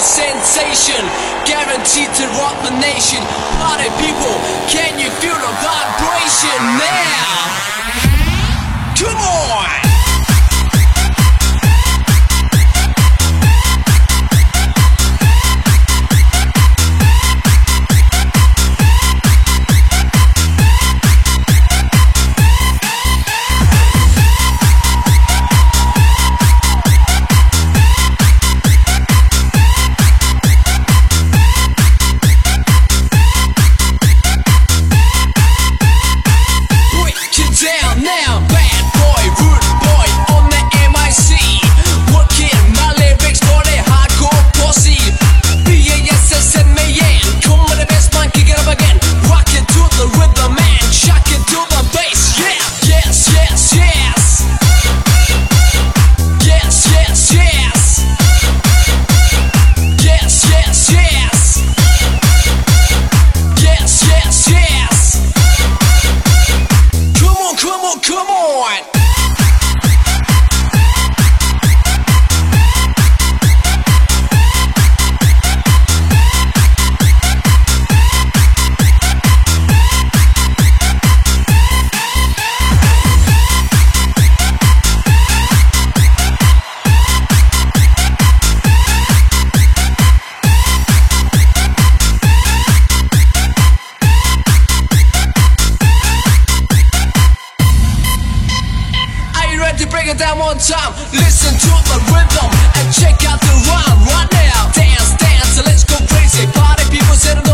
sensation? Guaranteed to rock the nation. Party people, can you feel the vibration now? Come on! To break it down one time? Listen to the rhythm and check out the rhyme right now. Dance, dance, let's go crazy. Party people to